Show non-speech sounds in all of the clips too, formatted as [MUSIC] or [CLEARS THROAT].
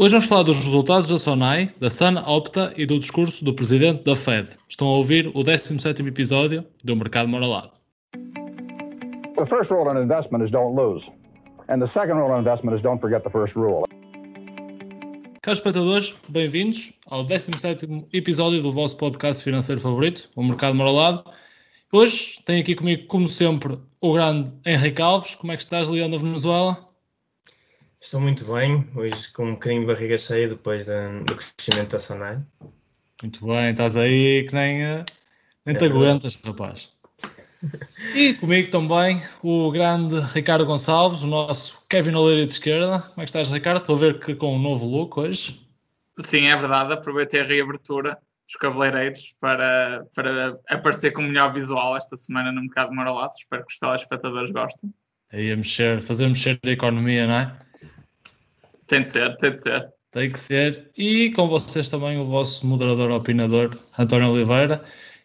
Hoje vamos falar dos resultados da SONAI, da Sun Opta e do discurso do presidente da Fed. Estão a ouvir o 17º episódio do Mercado Moralado. The first rule in investment is don't lose. And the second rule in investment is don't forget the first rule. Caros espectadores, bem-vindos ao 17º episódio do vosso podcast financeiro favorito, o Mercado Moralado. Hoje tenho aqui comigo, como sempre, o grande Henrique Alves. Como é que estás, Leão da Venezuela? Estou muito bem, hoje com um bocadinho de barriga cheia depois do crescimento da Sonai. Muito bem, estás aí que nem, eh, nem é te aguentas, rapaz. E comigo também o grande Ricardo Gonçalves, o nosso Kevin Oleira de esquerda. Como é que estás, Ricardo? Estou a ver que com um novo look hoje. Sim, é verdade. Aproveitei a reabertura dos cabeleireiros para, para aparecer com o melhor visual esta semana no mercado Marolato. Espero que os telespectadores gostem. Aí a mexer, fazer mexer a economia, não é? Tem de ser, tem de ser. Tem que ser. E com vocês também o vosso moderador opinador, António Oliveira.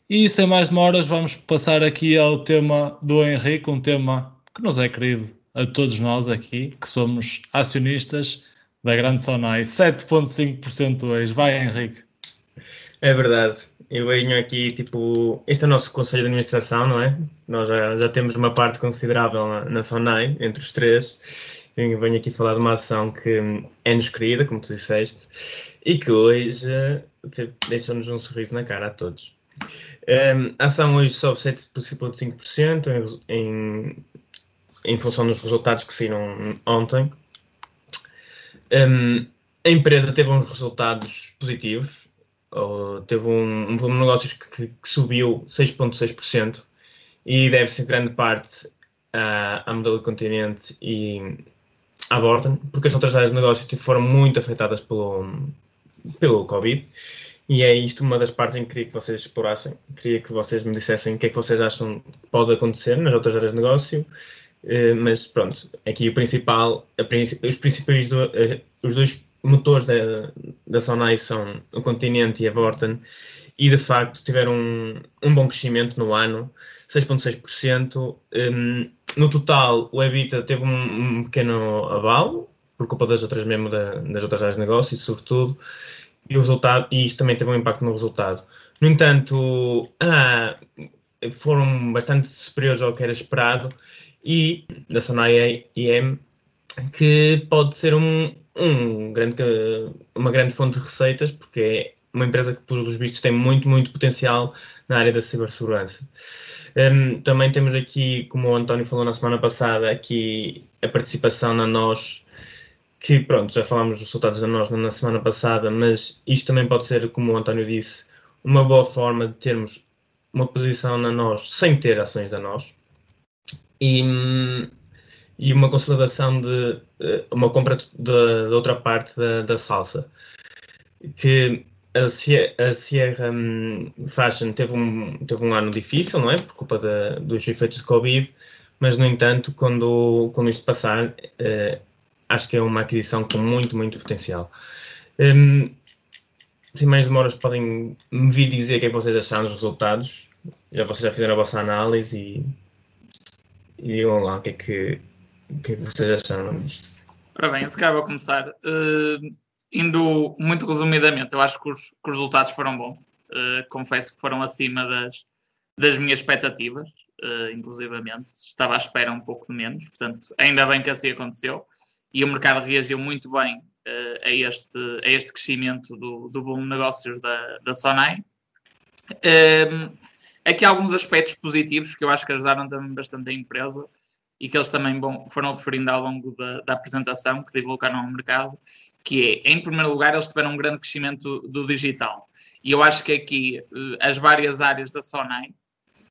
E sem mais demoras, vamos passar aqui ao tema do Henrique, um tema que nos é querido a todos nós aqui, que somos acionistas da Grande Sonai. 7,5% hoje. Vai, Henrique. É verdade. Eu venho aqui, tipo, este é o nosso conselho de administração, não é? Nós já, já temos uma parte considerável na, na Sonai, entre os três venho aqui falar de uma ação que é-nos querida, como tu disseste, e que hoje uh, deixou-nos um sorriso na cara a todos. Um, a ação hoje sobe 7,5% em, em, em função dos resultados que saíram ontem. Um, a empresa teve uns resultados positivos, teve um, um volume de negócios que, que subiu 6,6% e deve-se em grande parte à, à modelo continente e Borton, porque as outras áreas de negócio tipo, foram muito afetadas pelo, pelo Covid. E é isto uma das partes em que queria que vocês explorassem. Queria que vocês me dissessem o que é que vocês acham que pode acontecer nas outras áreas de negócio. Uh, mas pronto, aqui o principal, os principais, uh, os dois motores da, da Sonai são o Continente e a Vorten, e de facto tiveram um, um bom crescimento no ano, 6,6%. Um, no total, o EBITDA teve um, um, pequeno abalo, por culpa das outras mesmo da, das outras áreas de negócio, sobretudo, e o resultado, e isto também teve um impacto no resultado. No entanto, ah, foram bastante superiores ao que era esperado, e da Sonai IM, que pode ser um, um grande, uma grande fonte de receitas, porque é uma empresa que, pelos vistos, tem muito, muito potencial na área da cibersegurança. Um, também temos aqui, como o António falou na semana passada, aqui a participação na NOS, que pronto, já falámos dos resultados da NOS na semana passada, mas isto também pode ser, como o António disse, uma boa forma de termos uma posição na NOS sem ter ações da NOS. E, e uma consolidação de eh, uma compra de outra parte da, da salsa. Que a, Sierra, hum, Fashion teve um, teve um ano difícil, não é? Por culpa de, dos efeitos de Covid, mas no entanto, quando, quando isto passar, uh, acho que é uma aquisição com muito, muito potencial. Um, sem mais demoras, podem me vir dizer o que é que vocês acharam dos resultados. Já vocês já fizeram a vossa análise e, e digam lá o que é que, o que, é que vocês acharam disto. Ora bem, se calhar vou começar. Uh, indo muito resumidamente, eu acho que os, que os resultados foram bons. Uh, confesso que foram acima das, das minhas expectativas, uh, inclusivamente. Estava à espera um pouco de menos, portanto, ainda bem que assim aconteceu. E o mercado reagiu muito bem uh, a, este, a este crescimento do, do boom de negócios da, da Sonai. Aqui há alguns aspectos positivos que eu acho que ajudaram também bastante a empresa e que eles também bom, foram referindo ao longo da, da apresentação que divulgaram ao mercado que é, em primeiro lugar, eles tiveram um grande crescimento do digital. E eu acho que aqui eh, as várias áreas da Sonai,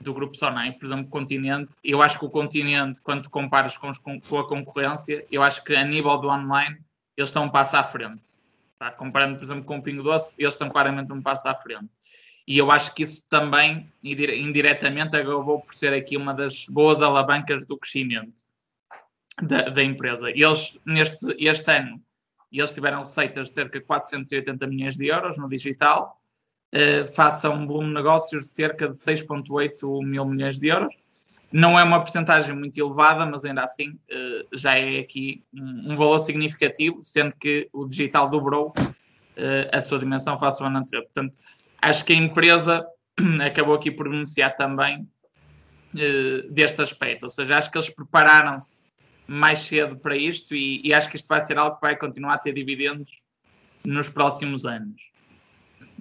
do grupo Sonai, por exemplo, continente, eu acho que o continente, quando comparas com, os, com, a concorrência, eu acho que a nível do online, eles estão um passo à frente. Tá? Comparando, por exemplo, com o Pingo Doce, eles estão claramente um passo à frente. E eu acho que isso também, indiretamente, acabou por ser aqui uma das boas alavancas do crescimento da, da empresa. Eles, neste este ano, eles tiveram receitas de cerca de 480 milhões de euros no digital, face a um volume de negócios de cerca de 6,8 mil milhões de euros. Não é uma porcentagem muito elevada, mas ainda assim já é aqui um, valor significativo, sendo que o digital dobrou a sua dimensão face ao ano anterior. Portanto, acho que a empresa [CLEARS THROAT] acabou aqui por beneficiar também deste aspecto, ou seja, acho que eles prepararam-se mais cedo para isto e, e acho que isto vai ser algo que vai continuar a ter dividendos nos próximos anos.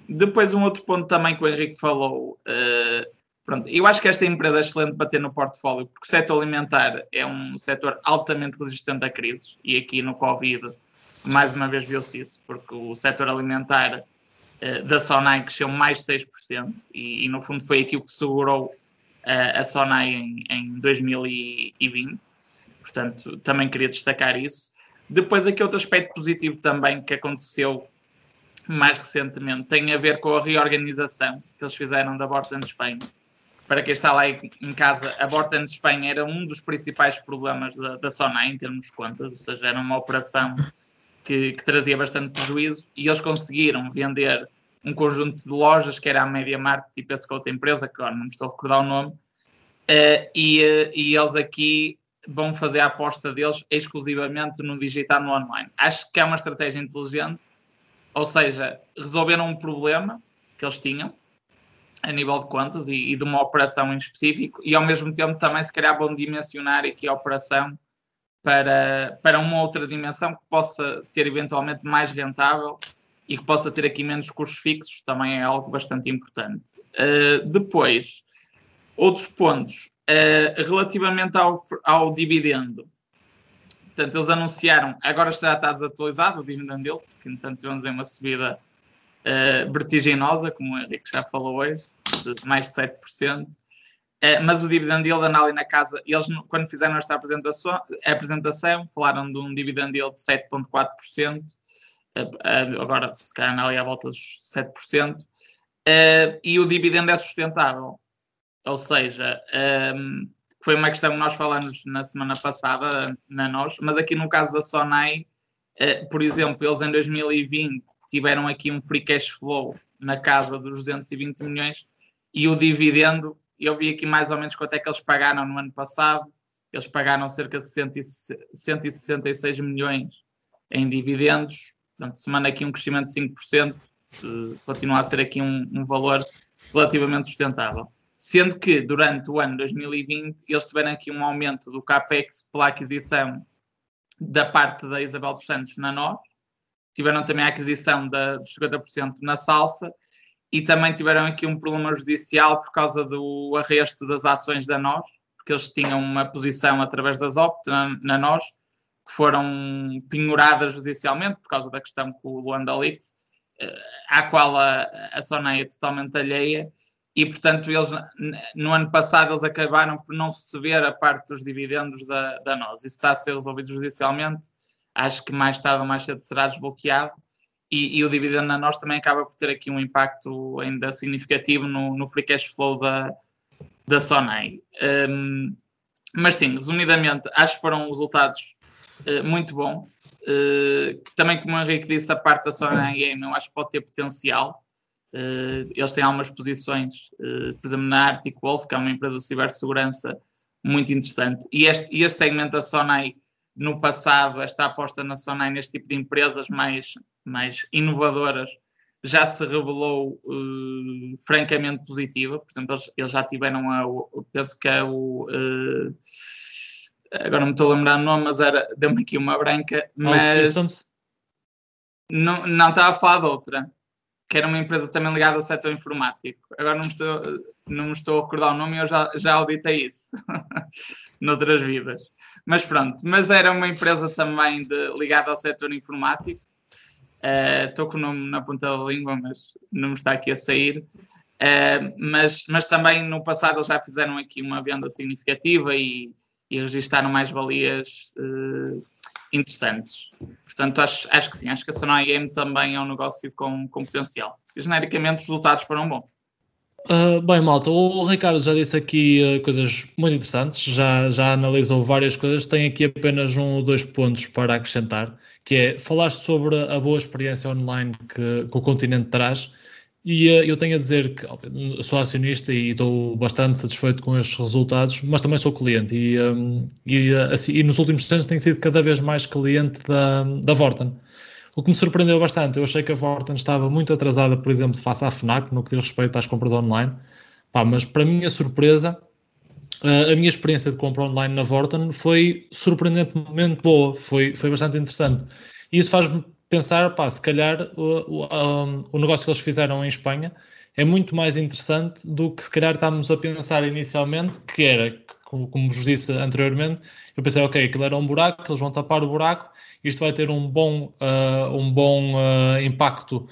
Depois, um outro ponto também que o Henrique falou. Uh, pronto, eu acho que esta empresa é excelente para ter no portfólio, porque o setor alimentar é um setor altamente resistente a crises, e aqui no Covid, mais uma vez viu-se isso, porque o setor alimentar uh, da Sonai cresceu mais de 6%, e, e, no fundo foi aquilo que segurou uh, a Sonai em, em 2020. Portanto, também queria destacar isso. Depois, aqui outro aspecto positivo também que aconteceu mais recentemente tem a ver com a reorganização que eles fizeram da Borten de Espanha. Para quem está lá em casa, a Borten de Espanha era um dos principais problemas da, da Sonai em termos de contas, ou seja, era uma operação que, que, trazia bastante prejuízo e eles conseguiram vender um conjunto de lojas que era a Media Market e penso que outra empresa, que agora não me estou a recordar o nome, uh, e, uh, e eles aqui vão fazer a aposta deles exclusivamente no digital no online. Acho que é uma estratégia inteligente ou seja, resolveram um problema que eles tinham a nível de contas e, e, de uma operação em específico e ao mesmo tempo também se calhar vão dimensionar aqui a operação para, para uma outra dimensão que possa ser eventualmente mais rentável e que possa ter aqui menos custos fixos, também é algo bastante importante. Uh, depois, outros pontos, uh, relativamente ao, ao dividendo, Portanto, eles anunciaram, agora já está desatualizado o dividend dele, porque entanto tivemos uma subida uh, vertiginosa, como o Henrique já falou hoje, de mais de 7%. Eh, mas o dividend yield anda ali na casa. Eles, quando fizeram esta apresentação, apresentação falaram de um dividend yield de 7,4%. Uh, agora, se calhar, ali à volta dos 7%. Uh, e o dividendo é sustentável. Ou seja, foi uma questão que nós falamos na semana passada, na nós, mas aqui no caso da Sonai, eh, por exemplo, eles em 2020 tiveram aqui um free cash flow na casa dos 220 milhões e o dividendo, eu vi aqui mais ou menos quanto é que eles pagaram no ano passado, eles pagaram cerca de 166 milhões em dividendos, portanto, semana aqui um crescimento de 5%, eh, continua a ser aqui um, um valor relativamente sustentável. Sendo que durante o ano 2020 eles tiveram aqui um aumento do CAPEX pela aquisição da parte da Isabel dos Santos na NOR, tiveram também a aquisição da, dos 50% na Salsa e também tiveram aqui um problema judicial por causa do arresto das ações da NOR, porque eles tinham uma posição através das OPT na, na NOR, que foram penhoradas judicialmente por causa da questão com o Luanda Leaks, eh, à qual a, a Soneia é totalmente alheia, e portanto eles no ano passado eles acabaram por não receber a parte dos dividendos da, da nós. Isso está a ser resolvido judicialmente, acho que mais tarde ou mais cedo será desbloqueado e, e o dividendo na nós também acaba por ter aqui um impacto ainda significativo no, no free cash flow da, da Sonai. Um, mas sim, resumidamente, acho que foram resultados uh, muito bons. Uh, também, como o Henrique disse, a parte da Sonai Game eu acho que pode ter potencial. Uh, eles têm algumas posições, por exemplo, na Arctic Wolf, que é uma empresa de cibersegurança muito interessante. E este, este segmento da Sonai, no passado, esta aposta na Sonai neste tipo de empresas mais, mais inovadoras, já se revelou uh, francamente positiva. Por exemplo, eles, eles já tiveram, a, penso que é o. agora não me estou a lembrar o nome, mas era, deu-me aqui uma branca. Mas não, não estava a falar de outra que era uma empresa também ligada ao setor informático. Agora não me estou, não me estou a recordar o nome e eu já, já auditei isso [LAUGHS] noutras vidas. Mas pronto, mas era uma empresa também de, ligada ao setor informático. Uh, estou com o nome na ponta da língua, mas não me está aqui a sair. Uh, mas, mas também no passado eles já fizeram aqui uma venda significativa e, e registaram mais valias uh, interessantes. Portanto, acho, acho que sim, acho que a Sonai Game também é um negócio com, com potencial. Genericamente, os resultados foram bons. Uh, bem, malta, o Ricardo já disse aqui uh, coisas muito interessantes, já, já analisou várias coisas, tem aqui apenas um ou dois pontos para acrescentar, que é falar sobre a boa experiência online que, que o continente traz E uh, eu tenho a dizer que sou acionista e estou bastante satisfeito com estes resultados, mas também sou cliente e, um, e, assim, e nos últimos anos tenho sido cada vez mais cliente da, da Vorten. O que me surpreendeu bastante, eu achei que a Vorten estava muito atrasada, por exemplo, face à FNAC, no que diz respeito às compras online, Pá, mas para minha surpresa, a minha experiência de compra online na Vorten foi surpreendentemente boa, foi, foi bastante interessante. E isso faz-me pensar, pá, se calhar o, o, o, negócio que eles fizeram em Espanha é muito mais interessante do que se calhar estávamos a pensar inicialmente, que era, como, como vos disse anteriormente, eu pensei, ok, aquilo era um buraco, eles vão tapar o buraco, isto vai ter um bom, uh, um bom uh, impacto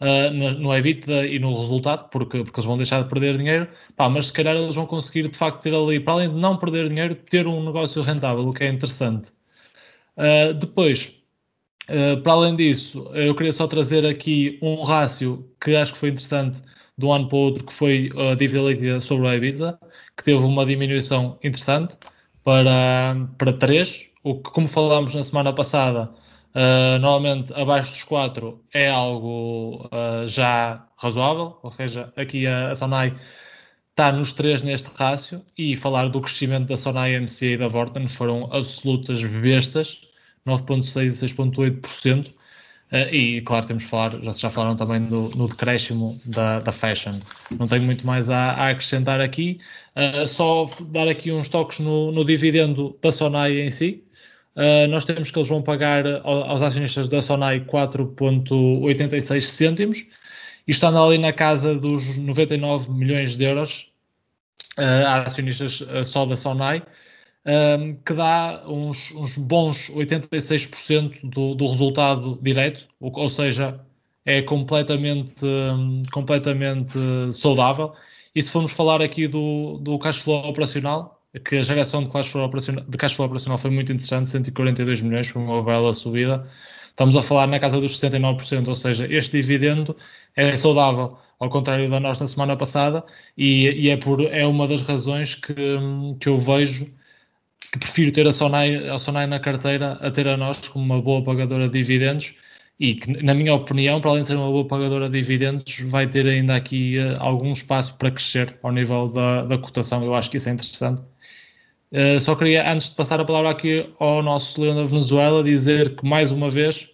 uh, no, EBITDA e no resultado, porque, porque eles vão deixar de perder dinheiro, pá, mas se calhar eles vão conseguir de facto ter ali, para além de não perder dinheiro, ter um negócio rentável, o que é interessante. Uh, depois, uh, para além disso, eu queria só trazer aqui um rácio que acho que foi interessante de um ano para o outro, que foi a dívida líquida sobre a EBITDA, que teve uma diminuição interessante para, para 3, o que, como falámos na semana passada, Uh, normalmente abaixo dos 4 é algo uh, já razoável, ou seja, aqui a, a Sonai está nos 3 neste rácio e falar do crescimento da Sonai MC e da Vorten foram absolutas bestas, 9.6 e 6.8%. Uh, e claro, temos de falar, já, já falaram também do, no decréscimo da, da Fashion. Não tenho muito mais a, a acrescentar aqui, uh, só dar aqui uns toques no, no dividendo da Sonai em si. Uh, nós temos que eles vão pagar aos acionistas da Sonai 4,86 cêntimos. Isto anda ali na casa dos 99 milhões de euros uh, a acionistas só da Sonai, que dá uns, uns bons 86% do, do resultado direto, ou, ou seja, é completamente, um, completamente saudável. E se formos falar aqui do, do cash flow operacional, que a geração de cash flow operacional, de cash flow operacional foi muito interessante, 142 milhões, foi uma bela subida. Estamos a falar na casa dos 69%, ou seja, este dividendo é saudável, ao contrário da nossa semana passada, e, e, é, por, é uma das razões que, que eu vejo que prefiro ter a Sonai, a Sonai na carteira a ter a nós como uma boa pagadora de dividendos e que, na minha opinião, para além de ser uma boa pagadora de dividendos, vai ter ainda aqui uh, algum espaço para crescer ao nível da, da cotação. Eu acho que isso é interessante Uh, só queria, antes de passar a palavra aqui ao nosso Leão da Venezuela, dizer que mais uma vez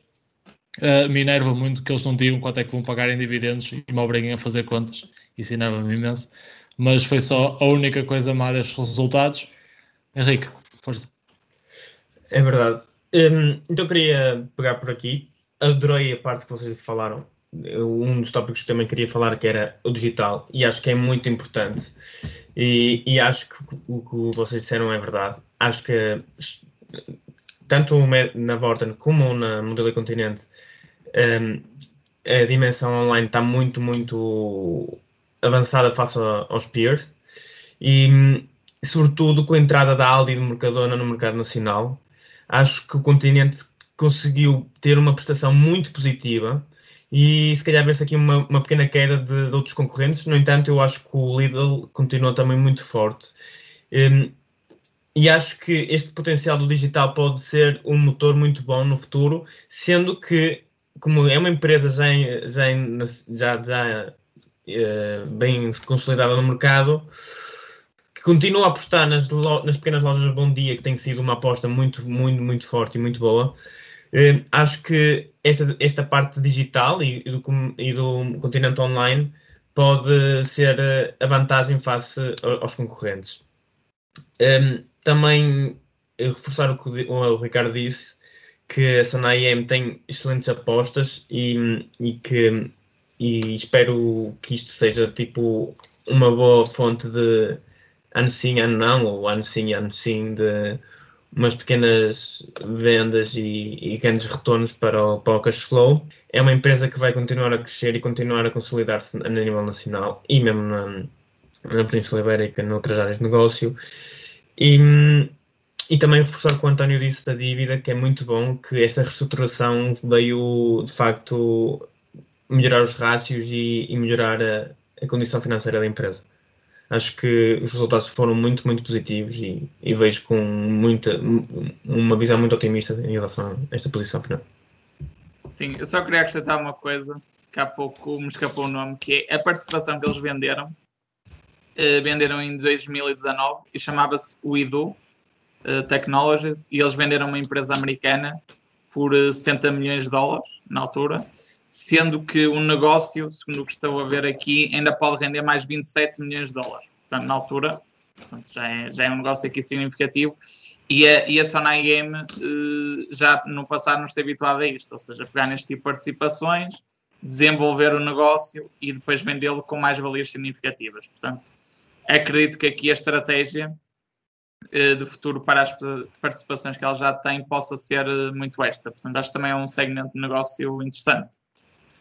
uh, me enerva muito que eles não digam quanto é que vão pagar em dividendos e me obriguem a fazer contas. Isso enerva-me imenso. Mas foi só a única coisa má destes resultados. Henrique, força. É verdade. Um, então queria pegar por aqui. Adorei a parte que vocês falaram. Um dos tópicos que também queria falar que era o digital e acho que é muito importante. E, e, acho que o que vocês disseram é verdade. Acho que tanto na Vorten como na Modelo Continente um, a dimensão online está muito, muito avançada face aos peers e sobretudo com a entrada da Aldi e do Mercadona no mercado nacional acho que o continente conseguiu ter uma prestação muito positiva e se calhar ver-se aqui uma, uma pequena queda de, de, outros concorrentes. No entanto, eu acho que o Lidl continua também muito forte. Um, e acho que este potencial do digital pode ser um motor muito bom no futuro, sendo que, como é uma empresa já, já, já, já uh, bem consolidada no mercado, que continua a apostar nas, nas pequenas lojas Bom Dia, que tem sido uma aposta muito, muito, muito forte e muito boa. Uh, acho que esta, esta parte digital e, e, do, e do continente online pode ser eh, a vantagem face aos concorrentes. Um, ehm, também reforçar o que o Ricardo disse, que a Sona IM tem excelentes apostas e, e que e espero que isto seja tipo uma boa fonte de ano sim, ano não, ou ano sim, ano sim de umas pequenas vendas e, e, grandes retornos para o, para o cash flow. É uma empresa que vai continuar a crescer e continuar a consolidar-se a nível nacional e mesmo na, na Península Ibérica, noutras áreas de negócio. E, e também reforçar o que o António disse da dívida, que é muito bom, que esta reestruturação veio de facto melhorar os rácios e, e melhorar a, a condição financeira da empresa acho que os resultados foram muito, muito positivos e, e vejo com muita, uma visão muito otimista em relação a esta posição final. Sim, eu só queria acrescentar uma coisa que há pouco me escapou o nome, que é a participação que eles venderam. Uh, venderam em 2019 e chamava-se Uidu uh, Technologies e eles venderam uma empresa americana por 70 milhões de dólares na altura, sendo que o negócio, segundo o que estou a ver aqui, ainda pode render mais 27 milhões de dólares. Portanto, na altura, já é, já é um negócio aqui significativo e a, e a Sonai Game uh, já no passado nos esteve habituada a isto, ou seja, pegar neste tipo de participações, desenvolver o negócio e depois vendê-lo com mais valias significativas. Portanto, acredito que aqui a estratégia uh, de futuro para as participações que ela já tem possa ser uh, muito esta. Portanto, acho que também é um segmento de negócio interessante.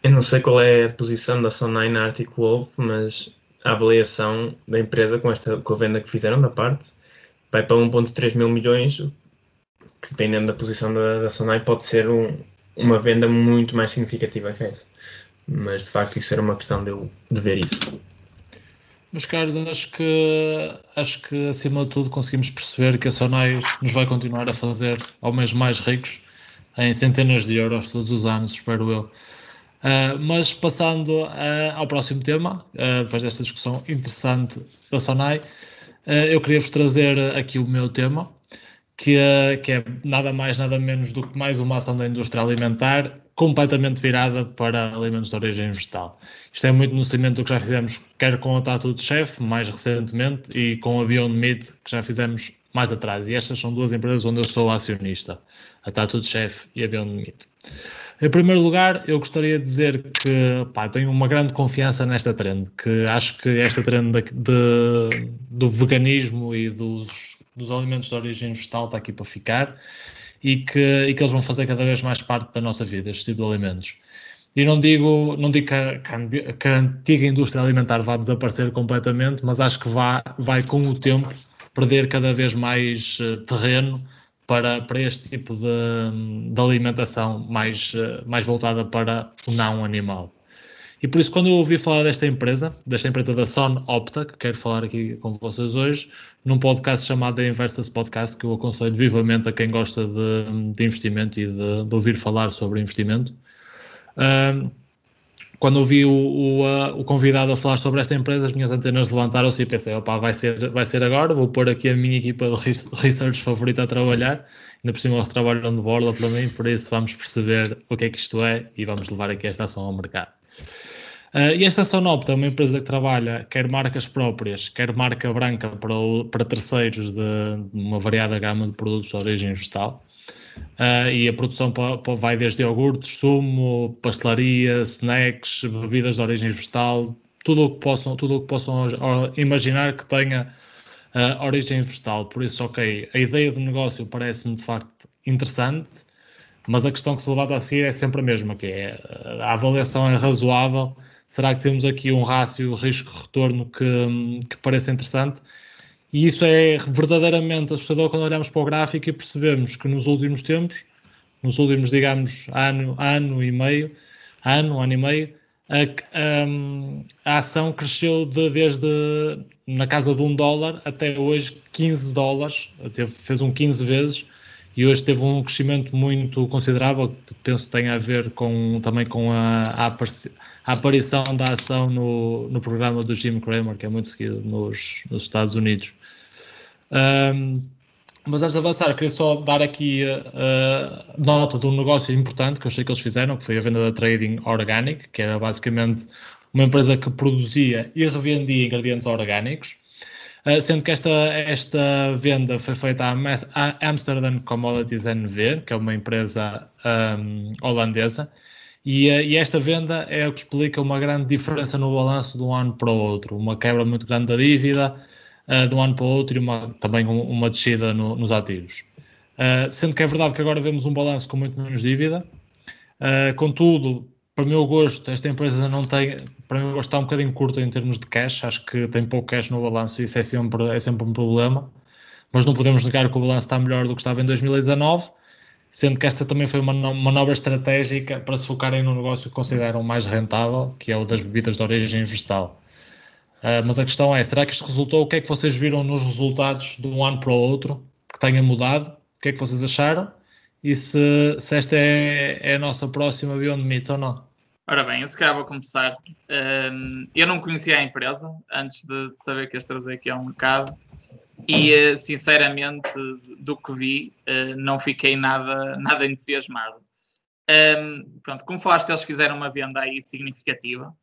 Eu não sei qual é a posição da Sonai na Article mas a avaliação da empresa com, esta, com a venda que fizeram da parte vai para 1.3 mil milhões, que dependendo da posição da, da Sonai pode ser um, uma venda muito mais significativa que essa. Mas de facto isso era uma questão de eu de ver isso. Mas Carlos, acho que acho que acima de tudo conseguimos perceber que a Sonai nos vai continuar a fazer homens mais ricos em centenas de euros todos os anos, espero eu. Uh, mas passando uh, ao próximo tema, uh, depois desta discussão interessante da Sonai, eh, eu queria vos trazer aqui o meu tema, que que é nada mais, nada menos do que mais uma ação da indústria alimentar completamente virada para alimentos de origem vegetal. Isto é muito no seguimento do que já fizemos, quer com a Tattoo Chef, mais recentemente, e com a Beyond Meat, que já fizemos mais atrás. E estas são duas empresas onde eu sou acionista, a Tattoo Chef e a Beyond Meat. Em primeiro lugar, eu gostaria de dizer que pá, tenho uma grande confiança nesta trend, que acho que esta trend de, de, do veganismo e dos, dos, alimentos de origem vegetal está aqui para ficar e que, e que eles vão fazer cada vez mais parte da nossa vida, este tipo de alimentos. E não digo, não digo que a, que a antiga indústria alimentar vá desaparecer completamente, mas acho que vai, vai com o tempo perder cada vez mais uh, terreno para, para este tipo de, de alimentação mais, eh, mais voltada para o não animal. E por isso, quando eu ouvi falar desta empresa, desta empresa da Son Opta, que quero falar aqui com vocês hoje, num podcast chamado The Investors Podcast, que eu aconselho vivamente a quem gosta de, de investimento e de, de, ouvir falar sobre investimento. Um, quando ouvi o, o, o, convidado a falar sobre esta empresa, as minhas antenas levantaram-se e pensei, opa, vai ser, vai ser agora, vou pôr aqui a minha equipa de research favorita a trabalhar, ainda por cima eles trabalham de borla para mim, por isso vamos perceber o que é que isto é e vamos levar aqui esta ação ao mercado. Uh, e esta Sonopta é uma empresa que trabalha quer marcas próprias, quer marca branca para, o, para terceiros de uma variada gama de produtos de origem vegetal. Uh, e a produção vai desde iogurtes, sumo, pastelaria, snacks, bebidas de origem vegetal, tudo o que possam, tudo o que possam imaginar que tenha uh, origem vegetal. Por isso, ok, a ideia do negócio parece-me de facto interessante, mas a questão que se levanta a seguir é sempre a mesma, que é a avaliação é razoável. Será que temos aqui um rácio risco-retorno que, que parece interessante? E isso é verdadeiramente assustador quando olhamos para o gráfico e percebemos que nos últimos tempos, nos últimos, digamos, ano, ano e meio, ano, ano e meio, a, a, a ação cresceu de, desde na casa de um dólar até hoje 15 dólares, teve, fez um 15 vezes e hoje teve um crescimento muito considerável que penso tem a ver com, também com a, a a aparição da ação no, no programa do Jim Cramer, que é muito seguido nos, nos Estados Unidos. Um, mas antes de avançar, queria só dar aqui uh, nota de um negócio importante que eu sei que eles fizeram, que foi a venda da Trading Organic, que era basicamente uma empresa que produzia e revendia ingredientes orgânicos, uh, sendo que esta, esta venda foi feita à, Amsterdam Commodities NV, que é uma empresa um, holandesa, e, eh, e, esta venda é o que explica uma grande diferença no balanço de um ano para o outro, uma quebra muito grande da dívida uh, de um ano para o outro e uma, também uma descida no, nos ativos. Uh, sendo que é verdade que agora vemos um balanço com muito menos dívida, uh, contudo, para o meu gosto, esta empresa não tem, para meu gosto está um bocadinho curta em termos de cash, acho que tem pouco cash no balanço e isso é sempre, é sempre um problema, mas não podemos negar que o balanço está melhor do que estava em 2019 sendo que esta também foi uma manobra estratégica para se focarem no negócio que consideram mais rentável, que é o das bebidas de origem vegetal. Uh, mas a questão é, será que isto resultou? O que é que vocês viram nos resultados de um ano para o outro que tenha mudado? O que é que vocês acharam? E se, se esta é, é, a nossa próxima Beyond Meat ou não? Ora bem, eu se calhar vou começar. Um, eu não conhecia a empresa antes de, de saber que as trazer aqui ao mercado e, uh, sinceramente, do que vi, uh, não fiquei nada, nada entusiasmado. Um, pronto, como falaste, eles fizeram uma venda aí significativa.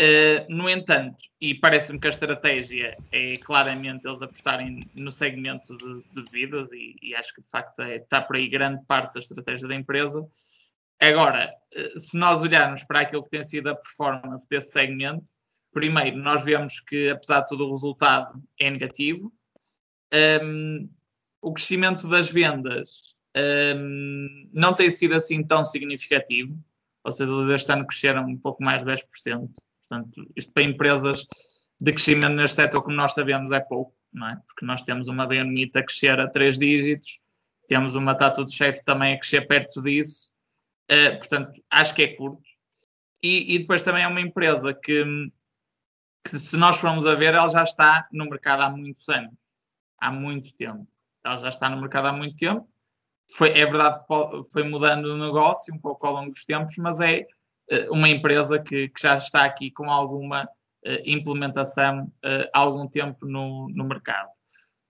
Uh, no entanto, e parece-me que a estratégia é claramente eles apostarem no segmento de, de bebidas, e, e, acho que de facto é, está por aí grande parte da estratégia da empresa. Agora, se nós olharmos para aquilo que tem sido a performance desse segmento, primeiro, nós vemos que apesar de tudo o resultado é negativo. Um, o crescimento das vendas um, não tem sido assim tão significativo, ou seja, eles este ano cresceram um pouco mais de 10%. Portanto, isto para empresas de crescimento neste setor, como nós sabemos, é pouco, não é? Porque nós temos uma Bionmita a crescer a três dígitos, temos uma Tato de Chefe também a crescer perto disso, uh, portanto, acho que é curto. E, e, depois também é uma empresa que, que, se nós formos a ver, ela já está no mercado há muitos anos, há muito tempo. Ela já está no mercado há muito tempo. Foi, é verdade que foi mudando o negócio um pouco ao longo dos tempos, mas é eh, uma empresa que, que, já está aqui com alguma uh, implementação uh, há algum tempo no, no, mercado.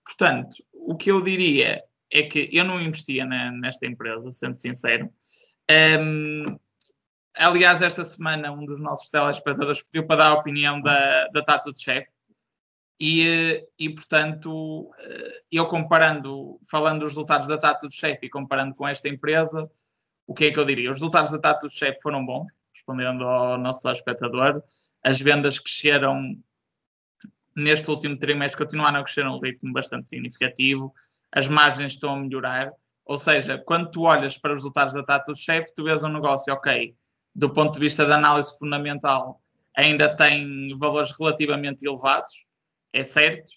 Portanto, o que eu diria é que eu não investia na, nesta empresa, sendo sincero. Um, aliás, esta semana um dos nossos telespectadores pediu para dar a opinião da, da Tato de Chef. E, e, portanto, eu comparando, falando dos resultados da Tato de Chef e comparando com esta empresa, o que é que eu diria? Os resultados da Tato de Chef foram bons, respondendo ao nosso espectador, as vendas cresceram neste último trimestre, continuaram a crescer um ritmo bastante significativo, as margens estão a melhorar, ou seja, quando tu olhas para os resultados da Tato Chef, tu vês um negócio, ok, do ponto de vista da análise fundamental, ainda tem valores relativamente elevados, é certo.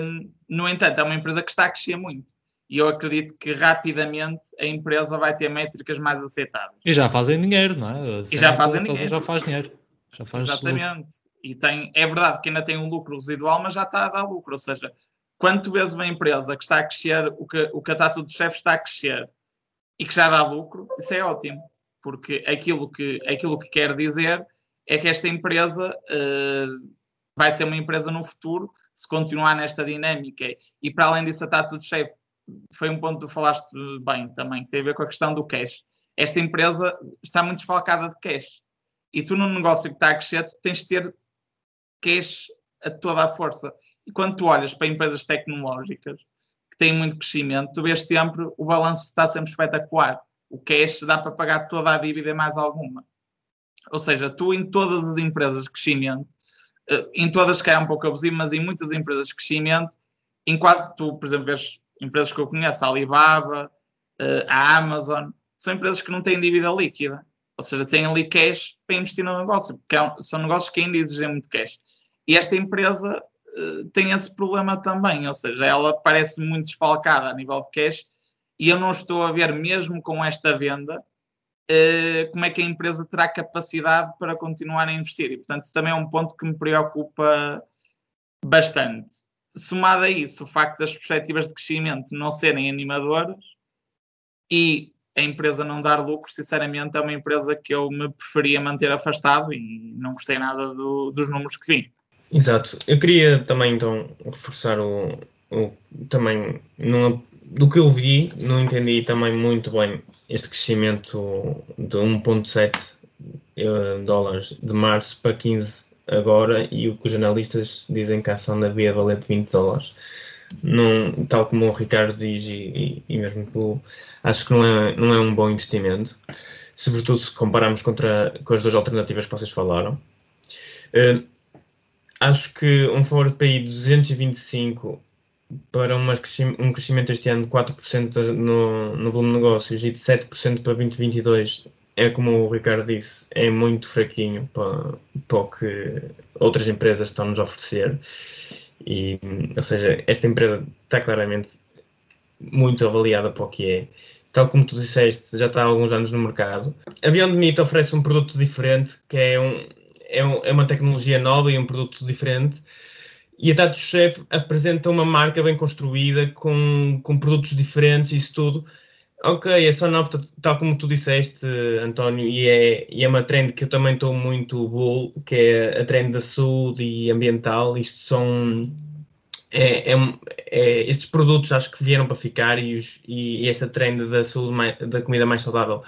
Um, no entanto, é uma empresa que está a crescer muito e eu acredito que rapidamente a empresa vai ter métricas mais aceitáveis. E já fazem dinheiro, não é? e já fazem dinheiro. Já faz dinheiro. Já faz Exatamente. Lucro. E tem, é verdade que ainda tem um lucro residual, mas já está a dar lucro. Ou seja, quando tu vês uma empresa que está a crescer, o que, o catado do chefe está a crescer e que já dá lucro, isso é ótimo. Porque aquilo que, aquilo que quer dizer é que esta empresa uh, vai ser uma empresa no futuro se continuar nesta dinâmica. E para além disso, a Tato do Chefe foi um ponto que tu falaste bem também, que tem a ver com a questão do cash. Esta empresa está muito desfalcada de cash. E tu, num negócio que está a crescer, tens de ter cash a toda a força. E quando tu olhas para empresas tecnológicas que têm muito crescimento, tu vês sempre o balanço está sempre espetacular. O cash dá para pagar toda a dívida e mais alguma. Ou seja, tu em todas as empresas de crescimento, em todas que é um pouco abusivo, mas em muitas empresas de crescimento, em quase tu, por exemplo, vês empresas que eu conheço, a Alibaba, eh, a Amazon, são empresas que não têm dívida líquida. Ou seja, têm ali cash para investir no negócio, porque é são negócios que ainda exigem muito cash. E esta empresa uh, tem esse problema também, ou seja, ela parece muito desfalcada a nível de cash e eu não estou a ver, mesmo com esta venda, como é que a empresa terá capacidade para continuar a investir. E, portanto, isso também é um ponto que me preocupa bastante somado a isso, o facto das perspectivas de crescimento não serem animadoras e a empresa não dar lucro, sinceramente, é uma empresa que eu me preferia manter afastado e não gostei nada do, dos números que vi. Exato. Eu queria também, então, reforçar o, o também, não, do que eu vi, não entendi também muito bem este crescimento de 1.7 eh, dólares de março para 15 agora e o que os analistas dizem que a ação devia valer de 20 dólares. Não, tal como o Ricardo diz e, e, mesmo tu, acho que não é, não é um bom investimento, sobretudo se compararmos contra, com as duas alternativas que vocês falaram. Uh, acho que um PI de 225 para uma, um crescimento este ano de 4% no, no volume de negócios e de 7% para 2022 é como o Ricardo disse, é muito fraquinho para, para o que outras empresas estão-nos a oferecer. E, ou seja, esta empresa está claramente muito avaliada para o que é. Tal como tu disseste, já está há alguns anos no mercado. A Beyond Meat oferece um produto diferente, que é, um, é, um, é uma tecnologia nova e um produto diferente. E a Tato Chef apresenta uma marca bem construída, com, com produtos diferentes isso tudo Ok, é só não, tal como tu disseste, António, e é, e é uma trend que eu também estou muito bull, que é a trend da saúde e ambiental. Isto são. É, é, é, estes produtos acho que vieram para ficar e, os, e esta trend da saúde da comida mais saudável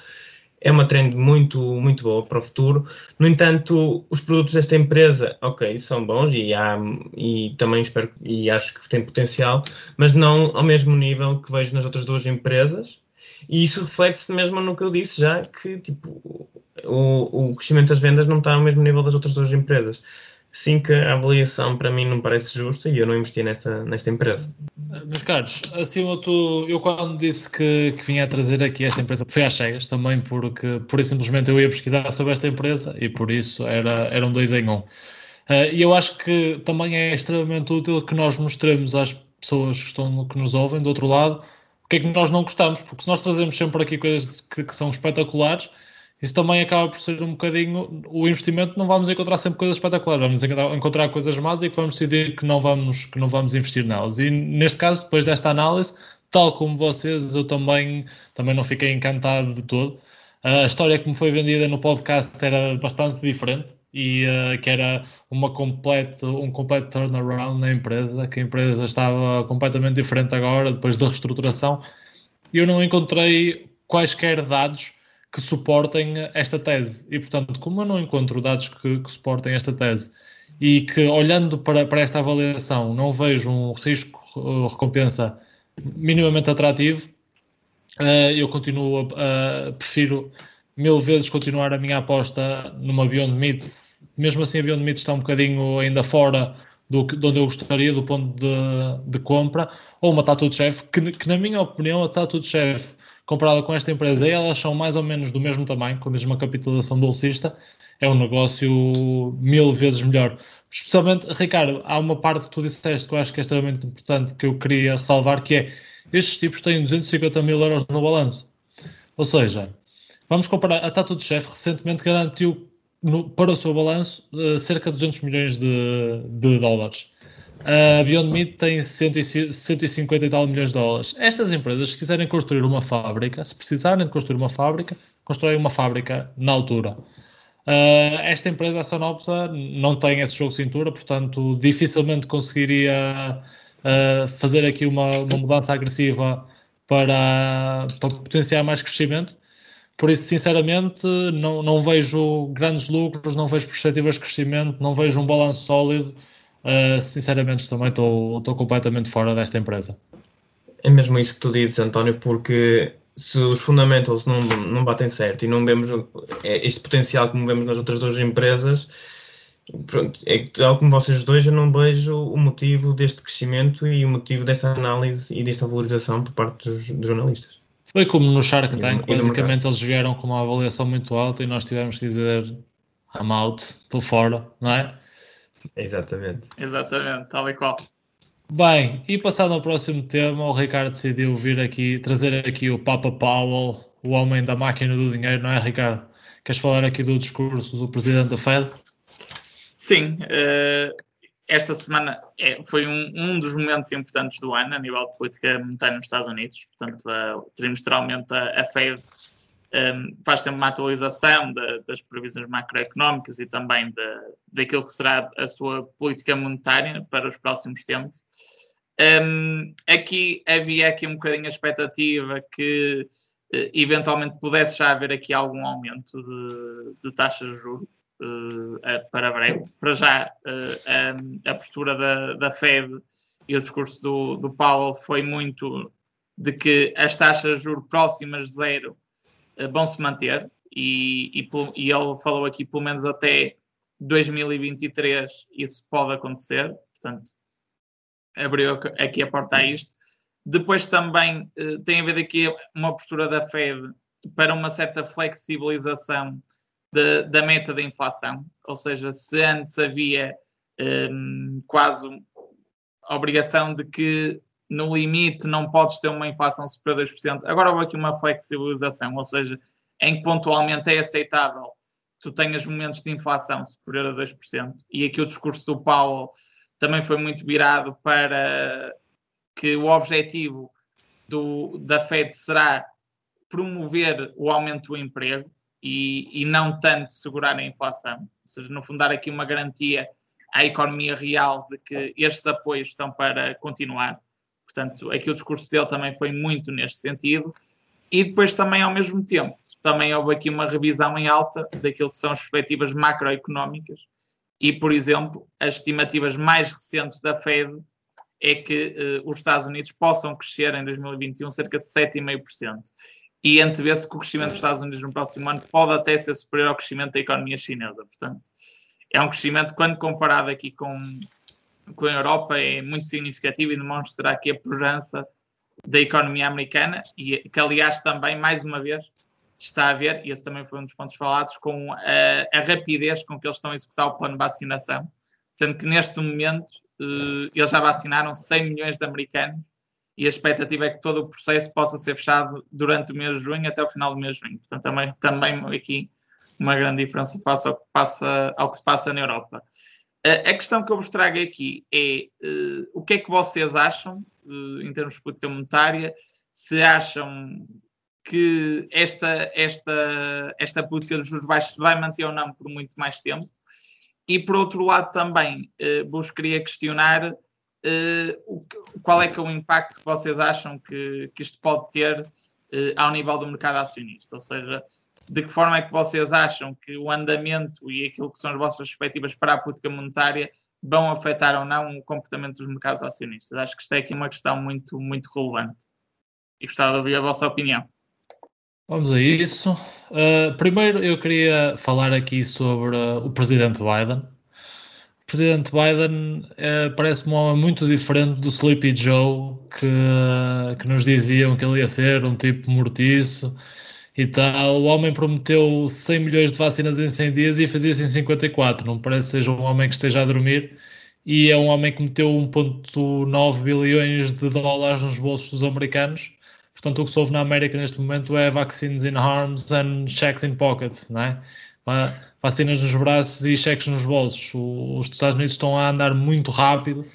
é uma trend muito, muito boa para o futuro. No entanto, os produtos desta empresa, ok, são bons e, há, e também espero e acho que tem potencial, mas não ao mesmo nível que vejo nas outras duas empresas. E isso reflete-se mesmo no que eu disse já, que tipo, o, o crescimento das vendas não está ao mesmo nível das outras duas empresas. Sim que a avaliação para mim não parece justa e eu não investi nesta, nesta empresa. Meus caros, acima tu, eu quando disse que, que vinha a trazer aqui esta empresa, foi às cegas também, porque por isso simplesmente eu ia pesquisar sobre esta empresa e por isso era, era um dois em um. Uh, e eu acho que também é extremamente útil que nós mostremos às pessoas que, estão, que nos ouvem do outro lado o que é que nós não gostamos, porque se nós trazemos sempre aqui coisas que, que são espetaculares, isso também acaba por ser um bocadinho o investimento. Não vamos encontrar sempre coisas espetaculares, vamos encontrar coisas más e que vamos decidir que não vamos, que não vamos investir nelas. E neste caso, depois desta análise, tal como vocês, eu também, também não fiquei encantado de todo. A história que me foi vendida no podcast era bastante diferente e uh, que era uma complete, um completo turnaround na empresa, que a empresa estava completamente diferente agora, depois da reestruturação. Eu não encontrei quaisquer dados que suportem esta tese. E, portanto, como eu não encontro dados que, que suportem esta tese e que, olhando para, para esta avaliação, não vejo um risco-recompensa minimamente atrativo, uh, eu continuo a, uh, prefiro mil vezes continuar a minha aposta numa Beyond Meat. Mesmo assim, a Beyond Meat está um bocadinho ainda fora do de onde eu gostaria, do ponto de, de compra, ou uma Tattoo Chef, que, que, na minha opinião, a Tattoo Chef comparada com esta empresa, elas são mais ou menos do mesmo tamanho, com a mesma capitalização bolsista, é um negócio mil vezes melhor. Especialmente, Ricardo, há uma parte que tu disseste que eu acho que é extremamente importante que eu queria ressalvar, que é estes tipos têm 250 mil euros no balanço. Ou seja, vamos comparar, a Tattoo de Chef recentemente garantiu no, para o seu balanço uh, cerca de 200 milhões de, de dólares. A Beyond Meat tem 150 e tal milhões de dólares. Estas empresas, se quiserem construir uma fábrica, se precisarem de construir uma fábrica, constroem uma fábrica na altura. Uh, esta empresa, a Sonopta, não tem esse jogo de cintura, portanto, dificilmente conseguiria uh, fazer aqui uma, uma, mudança agressiva para, para potenciar mais crescimento. Por isso, sinceramente, não, não vejo grandes lucros, não vejo perspectivas de crescimento, não vejo um balanço sólido Uh, sinceramente, também estou completamente fora desta empresa. É mesmo isso que tu dizes, António, porque se os fundamentals não, não batem certo e não vemos é, este potencial como vemos nas outras duas empresas, pronto, é tal como vocês dois, eu não vejo o motivo deste crescimento e o motivo desta análise e desta valorização por parte dos, dos jornalistas. Foi como no Shark Tank, basicamente eles vieram com uma avaliação muito alta e nós tivemos que dizer I'm out, estou fora, não é? Exatamente. Exatamente, tal e qual. Bem, e passando ao próximo tema, o Ricardo decidiu vir aqui, trazer aqui o Papa Powell, o homem da máquina do dinheiro, não é, Ricardo? Queres falar aqui do discurso do presidente da Fed? Sim, uh, esta semana é, foi um, um, dos momentos importantes do ano a nível de política monetária nos Estados Unidos. Portanto, uh, trimestralmente a, a Fed um, faz sempre uma atualização de, das previsões macroeconómicas e também de, daquilo que será a sua política monetária para os próximos tempos. Um, aqui havia aqui um bocadinho a expectativa que uh, eventualmente pudesse já haver aqui algum aumento de, de taxas de juros uh, para breve. Para já, uh, a, a, postura da, da Fed e o discurso do, do Powell foi muito de que as taxas de juros próximas de zero eh, vão se manter e, e, e, ele falou aqui pelo menos até 2023 isso pode acontecer, portanto abriu aqui a porta a isto. Depois também uh, tem a ver aqui uma postura da Fed para uma certa flexibilização de, da meta da inflação, ou seja, se antes havia um, ehm, quase a obrigação de que no limite não podes ter uma inflação superior a 2%. Agora houve aqui uma flexibilização, ou seja, em que pontualmente é aceitável que tu tenhas momentos de inflação superior a 2%. E aqui o discurso do Paulo também foi muito virado para que o objetivo do, da Fed será promover o aumento do emprego e, e não tanto segurar a inflação. Ou seja, no fundo, dar aqui uma garantia à economia real de que estes apoios estão para continuar. Portanto, aqui o discurso dele também foi muito neste sentido. E depois também, ao mesmo tempo, também houve aqui uma revisão em alta daquilo que são as perspectivas macroeconómicas. E, por exemplo, as estimativas mais recentes da Fed é que eh, os Estados Unidos possam crescer em 2021 cerca de 7,5%. E antevê-se que o crescimento dos Estados Unidos no próximo ano pode até ser superior ao crescimento da economia chinesa. Portanto, é um crescimento, quando comparado aqui com, com a Europa, é muito significativo e demonstra aqui a pujança da economia americana e que, aliás, também, mais uma vez, está a ver, e esse também foi um dos pontos falados, com a, a rapidez com que eles estão a executar o plano de vacinação, sendo que neste momento uh, eles já vacinaram 100 milhões de americanos e a expectativa é que todo o processo possa ser fechado durante o mês de junho até o final do mês de junho. Portanto, também, também aqui uma grande diferença face ao que, passa, ao que se passa na Europa. Uh, a questão que eu vos trago aqui é uh, o que é que vocês acham, em termos de política monetária, se acham que esta, esta, esta política de juros baixos vai manter ou não por muito mais tempo. E por outro lado também uh, vos queria questionar uh, o, qual é que é o impacto que vocês acham que, que isto pode ter uh, ao nível do mercado acionista, ou seja, de que forma é que vocês acham que o andamento e aquilo que são as vossas perspectivas para a política monetária vão afetar ou não o comportamento dos mercados acionistas? Acho que isto é aqui uma questão muito, muito relevante. E gostava de ouvir a vossa opinião. Vamos a isso. Uh, primeiro, eu queria falar aqui sobre uh, o presidente Biden. O presidente Biden uh, parece-me um homem muito diferente do Sleepy Joe que, que nos diziam que ele ia ser um tipo mortiço e tal. O homem prometeu 100 milhões de vacinas em 100 dias e fez isso em 54. Não parece que seja um homem que esteja a dormir. E é um homem que meteu 1,9 bilhões de dólares nos bolsos dos americanos Portanto, o que se ouve na América neste momento é vaccines in arms and checks in pockets, não é? Vacinas nos braços e cheques nos bolsos. Os Estados Unidos estão a andar muito rápido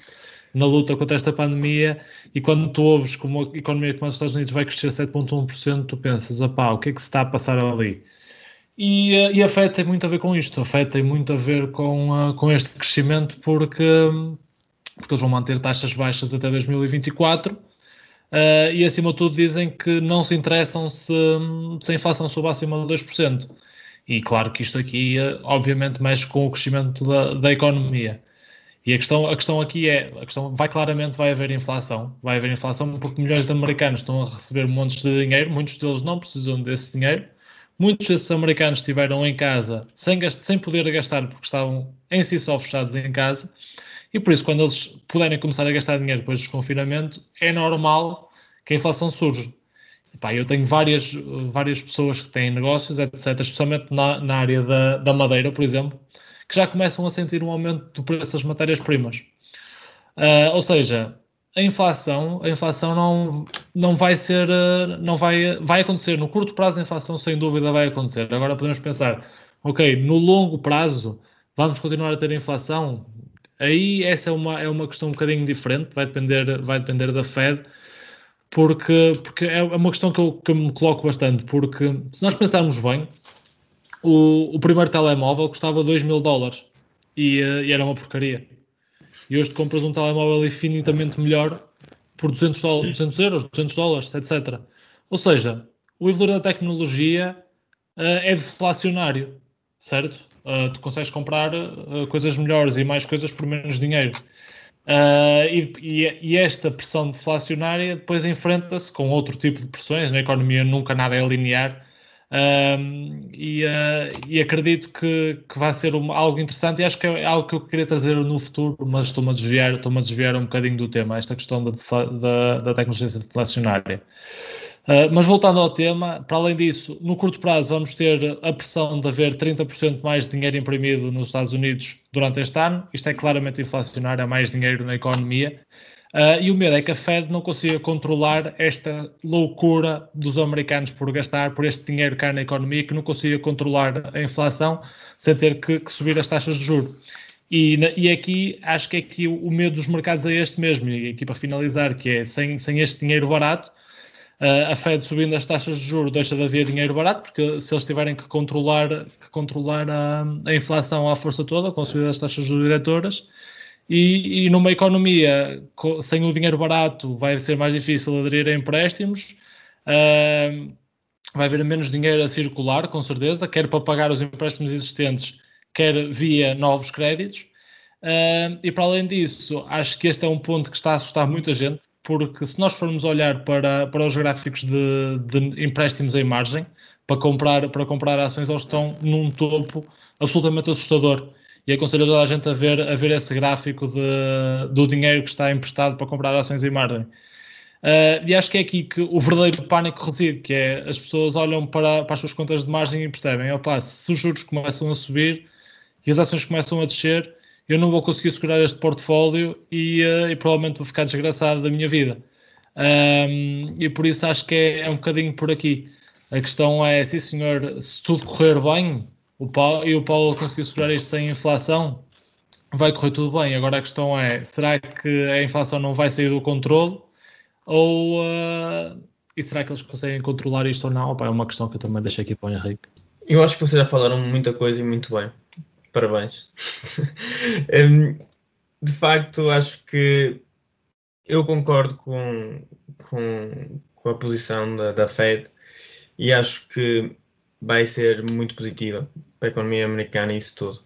na luta contra esta pandemia e quando tu ouves como a economia como os Estados Unidos vai crescer 7.1%, tu pensas, opá, o que é que se está a passar ali? E, eh, e a tem muito a ver com isto, a tem muito a ver com, uh, com este crescimento porque, porque eles vão manter taxas baixas até 2024 Uh, e acima de tudo dizem que não se interessam se, se a inflação suba acima de 2%. E claro que isto aqui, obviamente, mexe com o crescimento da, da, economia. E a questão, a questão aqui é, a questão vai claramente vai haver inflação, vai haver inflação porque milhões de americanos estão a receber montes de dinheiro, muitos deles não precisam desse dinheiro, muitos desses americanos estiveram em casa sem, sem poder gastar porque estavam em si só fechados em casa, e por isso, quando eles puderem começar a gastar dinheiro depois do desconfinamento, é normal que a inflação surja. Epá, eu tenho várias, várias pessoas que têm negócios, etc., especialmente na, na área da, da madeira, por exemplo, que já começam a sentir um aumento do preço das matérias-primas. Uh, ou seja, a inflação, a inflação não, não vai ser, uh, não vai, vai acontecer no curto prazo, a inflação sem dúvida vai acontecer. Agora podemos pensar, ok, no longo prazo vamos continuar a ter inflação? Aí essa é uma, é uma questão um bocadinho diferente, vai depender, vai depender da Fed, porque, porque é uma questão que eu, que eu me coloco bastante, porque se nós pensarmos bem, o, o primeiro telemóvel custava 2 mil dólares e, eh, e, era uma porcaria. E hoje tu compras um telemóvel infinitamente melhor por 200, dólares, 200 euros, 200 dólares, etc. Ou seja, o evoluir da tecnologia uh, é deflacionário, certo? uh, tu consegues comprar uh, coisas melhores e mais coisas por menos dinheiro. Uh, e, e, esta pressão deflacionária depois enfrenta-se com outro tipo de pressões. Na economia nunca nada é linear. E, e, acredito que, que vai ser uma, algo interessante e acho que é algo que eu queria trazer no futuro, mas estou-me a desviar, estou-me a desviar um bocadinho do tema, esta questão da, da, da tecnologia deflacionária. Uh, mas voltando ao tema, para além disso, no curto prazo vamos ter a pressão de haver 30% mais dinheiro imprimido nos Estados Unidos durante este ano. Isto é claramente inflacionário, há mais dinheiro na economia. Uh, e o medo é que a Fed não consiga controlar esta loucura dos americanos por gastar, por este dinheiro cá na economia, que não consiga controlar a inflação sem ter que, que subir as taxas de juros. E, e, aqui acho que é que o, medo dos mercados é este mesmo, e aqui para finalizar, que é sem, sem este dinheiro barato, a Fed subindo as taxas de juros deixa de haver dinheiro barato, porque se eles tiverem que controlar, que controlar a, a inflação à força toda, com a subida das taxas de diretoras, e, e, numa economia sem o dinheiro barato vai ser mais difícil aderir a empréstimos, uh, vai haver menos dinheiro a circular, com certeza, quer para pagar os empréstimos existentes, quer via novos créditos. Uh, e para além disso, acho que este é um ponto que está a assustar muita gente, porque se nós formos olhar para, para os gráficos de, de empréstimos em margem, para comprar, para comprar ações, eles estão num topo absolutamente assustador. E aconselho toda a gente a ver, a ver esse gráfico de, do dinheiro que está emprestado para comprar ações em margem. Uh, e acho que é aqui que o verdadeiro pânico reside, que é as pessoas olham para, para as suas contas de margem e percebem, opa, se os juros começam a subir e as ações começam a descer, eu não vou conseguir segurar este portfólio e, uh, e provavelmente vou ficar desgraçado da minha vida. Um, e por isso acho que é, é, um bocadinho por aqui. A questão é, sim senhor, se tudo correr bem o Paulo, e o Paulo conseguir segurar isto sem inflação, vai correr tudo bem. Agora a questão é, será que a inflação não vai sair do controle? Ou uh, e será que eles conseguem controlar isto ou não? Opa, é uma questão que eu também deixei aqui para o Henrique. Eu acho que vocês já falaram muita coisa e muito bem parabéns. [LAUGHS] um, de facto, acho que eu concordo com, com, com a posição da, da, Fed e acho que vai ser muito positiva para a economia americana e isso tudo.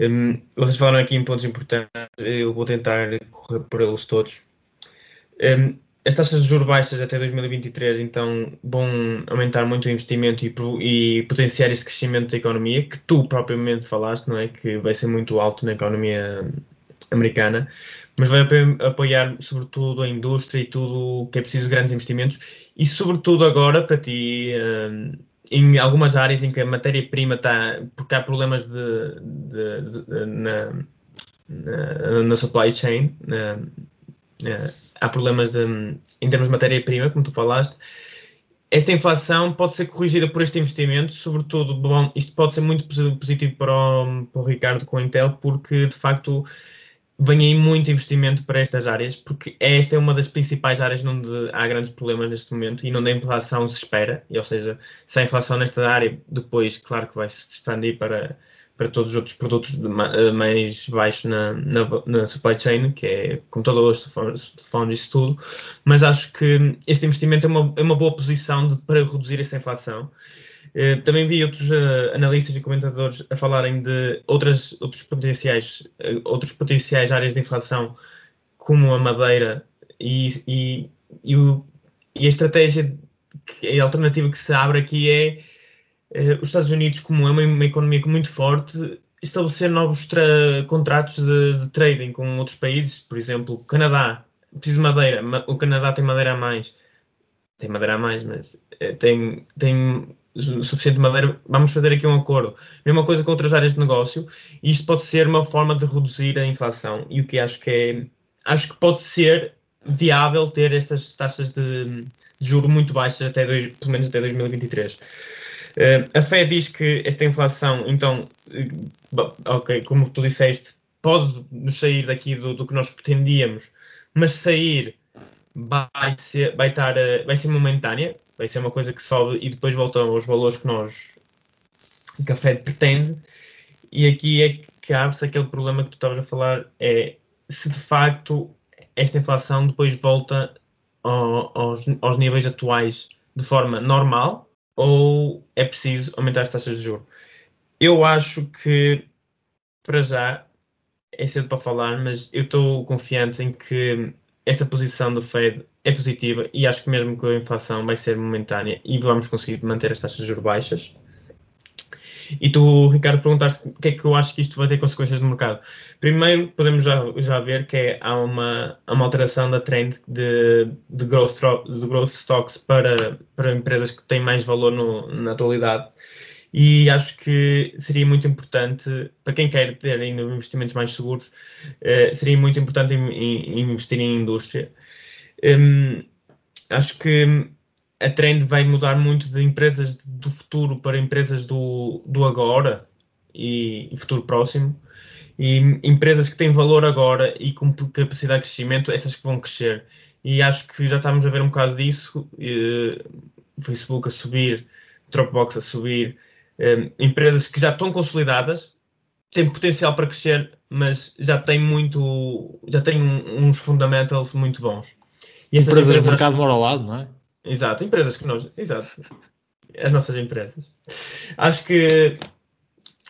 Um, vocês falaram aqui em pontos importantes, eu vou tentar correr por eles todos. Um, as taxas de juros baixas até 2023 então vão aumentar muito o investimento e, e, potenciar esse crescimento da economia que tu propriamente falaste, não é? Que vai ser muito alto na economia americana, mas vai apoiar sobretudo a indústria e tudo que é preciso grandes investimentos e sobretudo agora para ti hum, em algumas áreas em que a matéria-prima está, porque há problemas de, de, de, na, na, na, supply chain, na, há problemas de, em termos de matéria-prima, como tu falaste. Esta inflação pode ser corrigida por este investimento, sobretudo, bom, isto pode ser muito positivo para o, para o Ricardo com a Intel, porque de facto vem aí muito investimento para estas áreas, porque esta é uma das principais áreas onde há grandes problemas neste momento e onde a inflação se espera, e, ou seja, se a inflação nesta área depois, claro que vai se expandir para para todos os outros produtos de, uh, mais baixos na, na, na, supply chain, que é computadores, telefones, isso tudo. Mas acho que este investimento é uma, é uma boa posição de, para reduzir essa inflação. Uh, também vi outros uh, analistas e comentadores a falarem de outras, outros, potenciais, outros potenciais áreas de inflação, como a madeira e, e, e, o, e a estratégia, a alternativa que se abre aqui é eh, os Estados Unidos, como é uma, uma economia muito forte, estabelecer novos contratos de, de, trading com outros países, por exemplo, o Canadá, preciso de madeira, o Canadá tem madeira a mais, tem madeira a mais, mas eh, tem, tem suficiente madeira, vamos fazer aqui um acordo. Mesma coisa com outras áreas de negócio, e isto pode ser uma forma de reduzir a inflação, e o que acho que é, acho que pode ser viável ter estas taxas de, de juro muito baixas até dois, pelo menos até 2023. Uh, a fé diz que esta inflação, então, uh, ok, como tu disseste, pode nos sair daqui do, do, que nós pretendíamos, mas sair vai ser, vai, estar, uh, vai ser momentânea, vai ser uma coisa que sobe e depois volta aos valores que nós que a Fed pretende. E aqui é que abre-se aquele problema que tu estavas a falar, é se de facto esta inflação depois volta ao, aos, aos níveis atuais de forma normal, ou é preciso aumentar as taxas de juros? Eu acho que, para já, é cedo para falar, mas eu estou confiante em que esta posição do Fed é positiva e acho que mesmo que a inflação vai ser momentânea e vamos conseguir manter as taxas de juros baixas. E tu, Ricardo, perguntaste o que é que eu acho que isto vai ter consequências no mercado. Primeiro, podemos já, já ver que é, há uma, uma alteração da trend de, de, growth, de growth stocks para, para empresas que têm mais valor no, na atualidade. E acho que seria muito importante, para quem quer ter ainda investimentos mais seguros, eh, seria muito importante investir em indústria. Um, acho que a trend vai mudar muito de empresas do futuro para empresas do, do agora e, e futuro próximo. E empresas que têm valor agora e com capacidade de crescimento, essas que vão crescer. e acho que já estamos a ver um bocado disso. Facebook a subir, Dropbox a subir, empresas que já estão consolidadas, têm potencial para crescer, mas já têm muito, já têm uns fundamentals muito bons. E empresas, empresas do mercado mora ao lado, não é? Exato, empresas que nós, exato, as nossas empresas. Acho que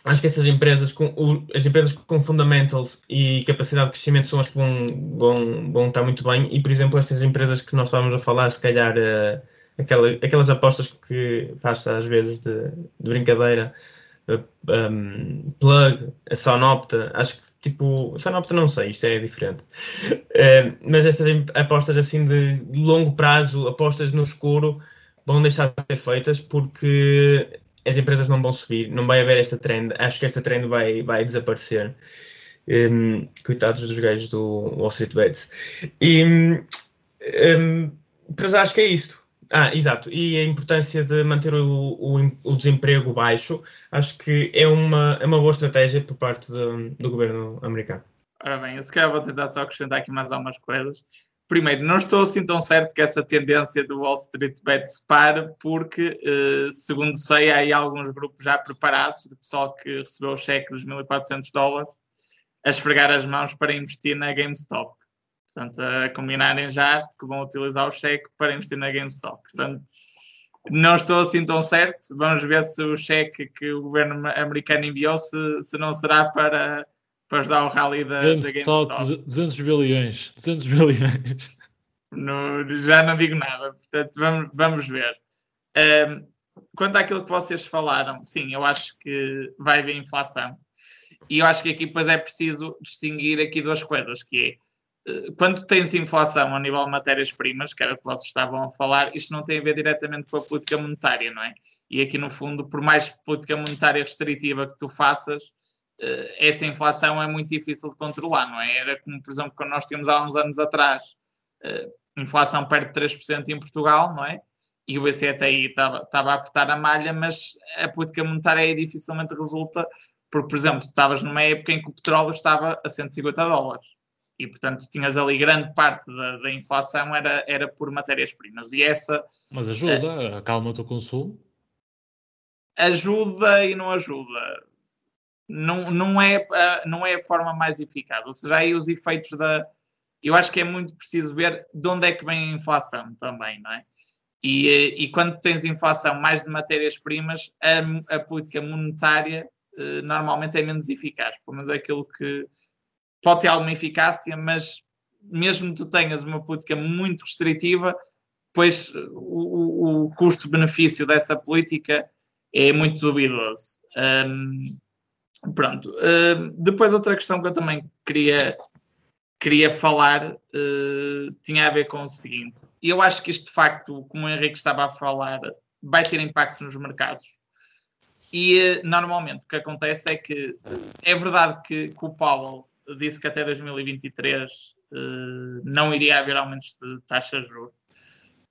acho que essas empresas com as empresas com fundamentals e capacidade de crescimento são as que vão, vão, vão estar muito bem e por exemplo essas empresas que nós estávamos a falar se calhar uh, aquela, aquelas apostas que faz às vezes de, de brincadeira um, Plug, a Sonopta, acho que tipo, Sonopta não sei, isto é diferente. Uh, mas estas apostas assim de longo prazo, apostas no escuro, vão deixar de ser feitas porque as empresas não vão subir, não vai haver esta trend. Acho que esta trend vai, vai desaparecer. Um, coitados dos gajos do Wall Street Bets. E um, acho que é isto. Ah, exato. E a importância de manter o, o, o, desemprego baixo, acho que é uma, é uma boa estratégia por parte do, do governo americano. Ora bem, se calhar vou tentar só acrescentar aqui mais algumas coisas. Primeiro, não estou assim tão certo que essa tendência do Wall Street Bet se pare, porque, eh, segundo sei, há aí alguns grupos já preparados de pessoal que recebeu o cheque dos 1.400 dólares a esfregar as mãos para investir na GameStop. Portanto, a combinarem já que vão utilizar o cheque para investir na GameStop. Portanto, não estou assim tão certo. Vamos ver se o cheque que o governo americano enviou se, se não será para, para ajudar o rally da GameStop. Da GameStop. 200 bilhões. 200 bilhões. No, já não digo nada. Portanto, vamos, vamos ver. Um, quanto àquilo que vocês falaram, sim, eu acho que vai haver inflação. E eu acho que aqui depois é preciso distinguir aqui duas coisas, que é quando tens inflação a nível de matérias-primas, que era o que vocês estavam a falar, isto não tem a ver diretamente com a política monetária, não é? E aqui, no fundo, por mais política monetária restritiva que tu faças, eh, essa inflação é muito difícil de controlar, não é? Era como, por exemplo, quando nós tínhamos há uns anos atrás, eh, inflação perto de 3% em Portugal, não é? E o BCE estava, estava a apertar a malha, mas a política monetária aí dificilmente resulta, porque, por exemplo, estavas numa época em que o petróleo estava a 150 dólares e portanto tinhas ali grande parte da, da inflação era, era por matérias-primas. E essa mas ajuda, uh, acalma o teu consumo. Ajuda e não ajuda. Não, não, é, uh, não é a forma mais eficaz. Ou seja, aí os efeitos da eu acho que é muito preciso ver de onde é que vem a inflação também, não é? E, e quando tens inflação mais de matérias-primas, a, a, política monetária uh, normalmente é menos eficaz, pelo menos é aquilo que, pode ter alguma eficácia, mas mesmo que tu tenhas uma política muito restritiva, pois o, o custo-benefício dessa política é muito duvidoso. Um, pronto. Um, depois, outra questão que eu também queria, queria falar uh, tinha a ver com o seguinte. Eu acho que isto, de facto, como o Henrique estava a falar, vai ter impacto nos mercados. E normalmente o que acontece é que é verdade que, que o Powell disse que até 2023 uh, eh, não iria haver aumentos de taxas de juros.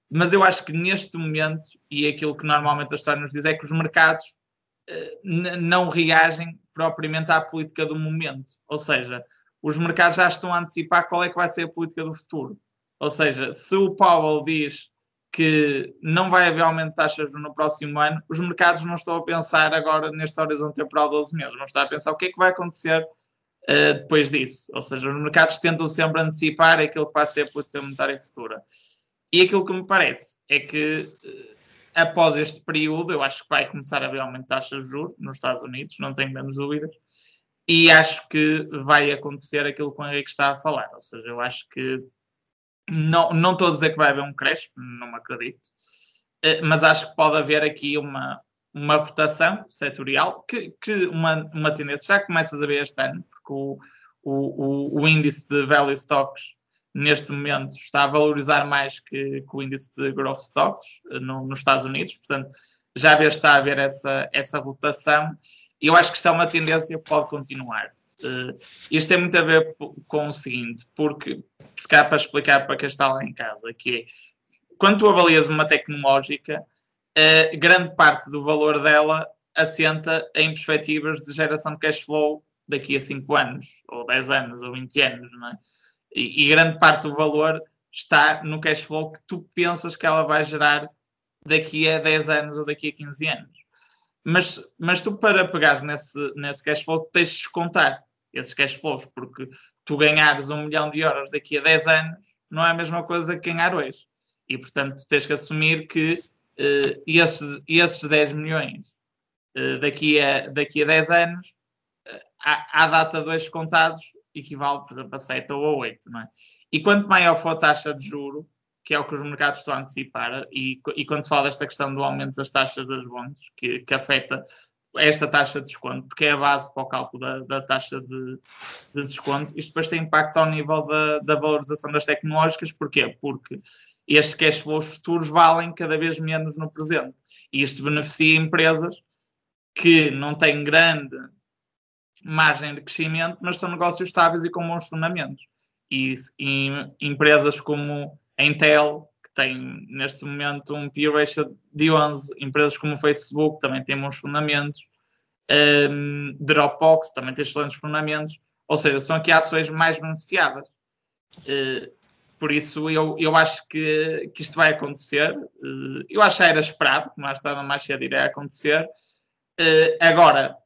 Mas eu acho que neste momento, e aquilo que normalmente a história nos diz, é que os mercados uh, não reagem propriamente à política do momento. Ou seja, os mercados já estão a antecipar qual é que vai ser a política do futuro. Ou seja, se o Powell diz que não vai haver aumento de taxas no próximo ano, os mercados não estão a pensar agora neste horizonte temporal de 12 meses, vão estar a pensar o que é que vai acontecer uh, depois disso. Ou seja, os mercados tentam sempre antecipar aquilo que vai ser a política monetária futura. E aquilo que me parece é que uh, após este período, eu acho que vai começar a haver aumento de taxas de juros nos Estados Unidos, não tenho menos dúvidas. E acho que vai acontecer aquilo que o Henrique está a falar. Ou seja, eu acho que não, não estou a dizer que vai haver um crash, não me acredito, uh, mas acho que pode haver aqui uma, uma rotação setorial, que, que uma, uma tendência já começas a ver este ano, porque o, o, o, índice de value stocks neste momento está a valorizar mais que, que o índice de growth stocks eh, no, nos Estados Unidos, portanto já está a haver essa, essa rotação e eu acho que está é uma tendência que pode continuar. Uh, isto tem muito a ver com o seguinte, porque se calhar para explicar para quem está lá em casa, que é quando tu avalias uma tecnológica, grande parte do valor dela assenta em perspectivas de geração de cash flow daqui a 5 anos, ou 10 anos, ou 20 anos, não é? E, e, grande parte do valor está no cash flow que tu pensas que ela vai gerar daqui a 10 anos ou daqui a 15 anos. Mas, mas tu, para pegar nesse, nesse cash flow, tens de descontar esses cash flows, porque tu ganhares um milhão de euros daqui a 10 anos não é a mesma coisa que ganhar hoje. E, portanto, tens que assumir que uh, esses, esses 10 milhões uh, daqui, a, daqui a 10 anos, uh, à, à data de contados, equivale, por exemplo, a 7 ou a 8. Não é? E quanto maior for a taxa de juro, que é o que os mercados estão a antecipar, e, e quando se fala desta questão do aumento das taxas das bonds, que, que afeta esta taxa de desconto, porque é a base para o cálculo da, da taxa de, de, desconto, isto depois tem impacto ao nível da, da, valorização das tecnológicas, porquê? Porque estes cash flows futuros valem cada vez menos no presente. E isto beneficia empresas que não têm grande margem de crescimento, mas são negócios estáveis e com bons fundamentos. E, e empresas como a Intel, que tem neste momento um P ratio de 11, empresas como o Facebook também têm bons fundamentos, um, Dropbox também tem excelentes fundamentos, ou seja, são aqui ações mais beneficiadas. Uh, por isso eu, eu acho que, que isto vai acontecer. Uh, eu acho que era esperado, que mais tarde mais cedo iria acontecer. Uh, agora,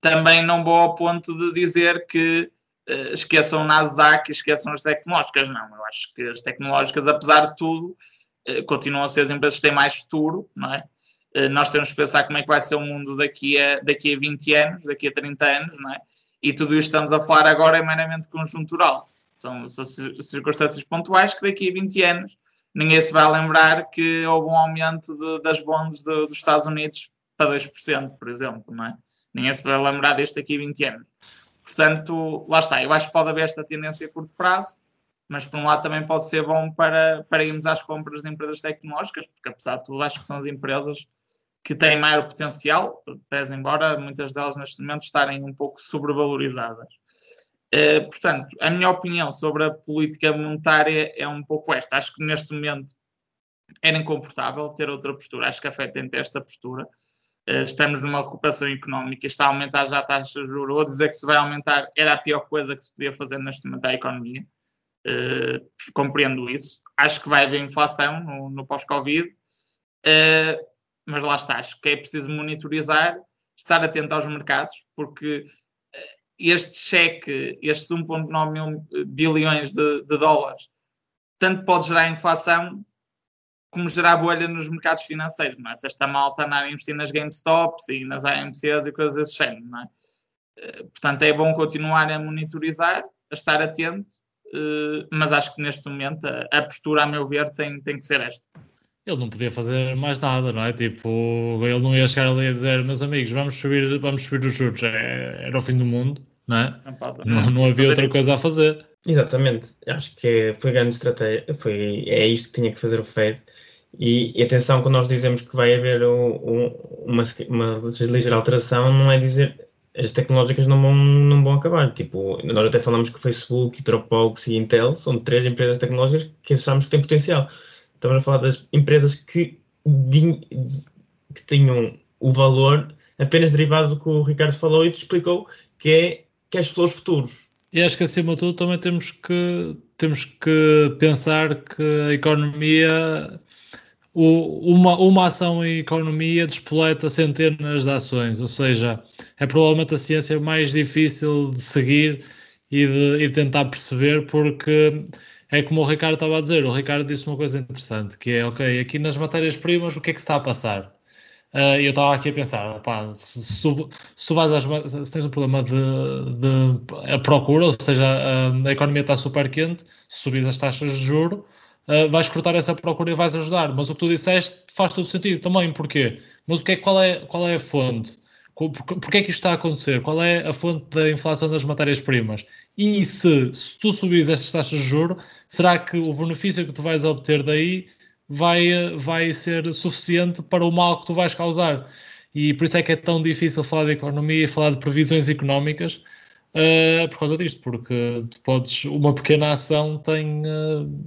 também não vou ao ponto de dizer que uh, esqueçam o Nasdaq e esqueçam as tecnológicas. Não, eu acho que as tecnológicas, apesar de tudo, continuam a ser as empresas que têm mais futuro, não é? Nós temos que pensar como é que vai ser o mundo daqui a, daqui a 20 anos, daqui a 30 anos, não é? E tudo isto estamos a falar agora é meramente conjuntural. São, são circunstâncias pontuais que daqui a 20 anos ninguém se vai lembrar que houve um aumento de, das bonds de, dos Estados Unidos para 2%, por exemplo, não é? Ninguém se vai lembrar deste daqui a 20 anos. Portanto, lá está. Eu acho que pode haver esta tendência a curto prazo, mas por um lado também pode ser bom para, para irmos às compras de empresas tecnológicas, porque apesar de tudo, acho que são as empresas que têm maior potencial, pese embora muitas delas neste momento estarem um pouco sobrevalorizadas. Uh, portanto, a minha opinião sobre a política monetária é um pouco esta. Acho que neste momento era incomportável ter outra postura. Acho que a FED tem esta postura. Eh, estamos numa recuperação económica, está a aumentar já a taxa de juros, ou dizer que se vai aumentar era a pior coisa que se podia fazer neste momento à economia. Uh, compreendo isso. Acho que vai haver inflação no, no pós-Covid, uh, mas lá está, acho que é preciso monitorizar, estar atento aos mercados, porque este cheque, estes 1,9 mil bilhões de, de dólares, tanto pode gerar inflação como gerar bolha nos mercados financeiros, não é? Se esta malta andar a investir nas GameStops e nas AMCs e coisas desse género, não é? Eh, portanto, é bom continuar a monitorizar, a estar atento, eh, mas acho que neste momento a, postura, a meu ver, tem, tem que ser esta. Ele não podia fazer mais nada, não é? Tipo, ele não ia chegar ali a dizer, meus amigos, vamos subir, vamos subir os juros, é, era o fim do mundo, não é? Não, pode, não, não havia outra isso. coisa a fazer. Exatamente, acho que foi grande estratégia, foi, é isto que tinha que fazer o Fed e, e, atenção, quando nós dizemos que vai haver um, um, uma, uma ligeira alteração, não é dizer as tecnológicas não vão, não vão acabar. Tipo, nós até falamos que o Facebook, Dropbox e Intel são três empresas tecnológicas que achamos que têm potencial. Estamos a falar das empresas que, que tinham o valor apenas derivado do que o Ricardo falou e te explicou, que é cash flows futuros. E acho que acima de tudo também temos que, temos que pensar que a economia o, uma, uma ação em economia despoleta centenas de ações, ou seja, é provavelmente a ciência mais difícil de seguir e de, e tentar perceber, porque é como o Ricardo estava a dizer, o Ricardo disse uma coisa interessante, que é, ok, aqui nas matérias-primas o que é que se está a passar? Uh, eu estava aqui a pensar, pá, se, se, tu, se tu às, se tens um problema de, de a procura, ou seja, a, a economia está super quente, se subis as taxas de juro, uh, vais cortar essa procura e vais ajudar. Mas o que tu disseste faz todo sentido também. Porquê? Mas o que é, qual, é, qual é a fonte? Porquê é que isto está a acontecer? Qual é a fonte da inflação das matérias-primas? E se, se tu subires estas taxas de juros, será que o benefício que tu vais obter daí vai, vai ser suficiente para o mal que tu vais causar? E por isso é que é tão difícil falar de economia e falar de previsões económicas, Uh, por causa disto, porque podes, uma pequena ação tem, uh,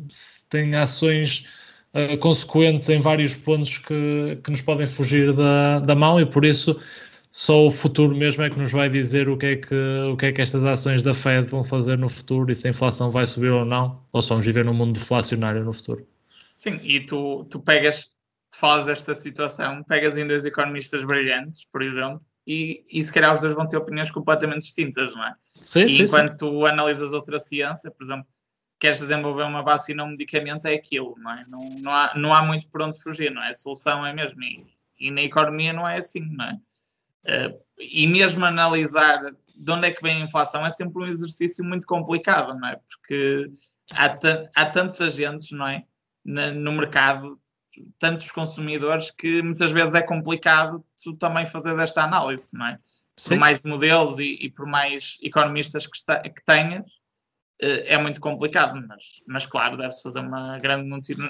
tem ações uh, consequentes em vários pontos que, que nos podem fugir da, da mão e por isso só o futuro mesmo é que nos vai dizer o que é que, o que, é que estas ações da Fed vão fazer no futuro e se a inflação vai subir ou não, ou se vamos viver num mundo deflacionário no futuro. Sim, e tu, tu pegas, tu falas desta situação, pegas em dois economistas brilhantes, por exemplo, e, e se calhar os dois vão ter opiniões completamente distintas, não é? Sim, e sim, enquanto sim. tu analisas outra ciência, por exemplo, queres desenvolver uma vacina ou um medicamento, é aquilo, não é? Não, não, há, não há muito por onde fugir, não é? A solução é mesmo. E, e na economia não é assim, não é? Uh, e mesmo analisar de onde é que vem a inflação é sempre um exercício muito complicado, não é? Porque há, há tantos agentes, não é? Na, no mercado, tantos consumidores que muitas vezes é complicado tu também fazer esta análise, não é? Sim. Por mais modelos e, e, por mais economistas que, está, que tenhas, uh, é muito complicado, mas, mas claro, deve-se fazer uma grande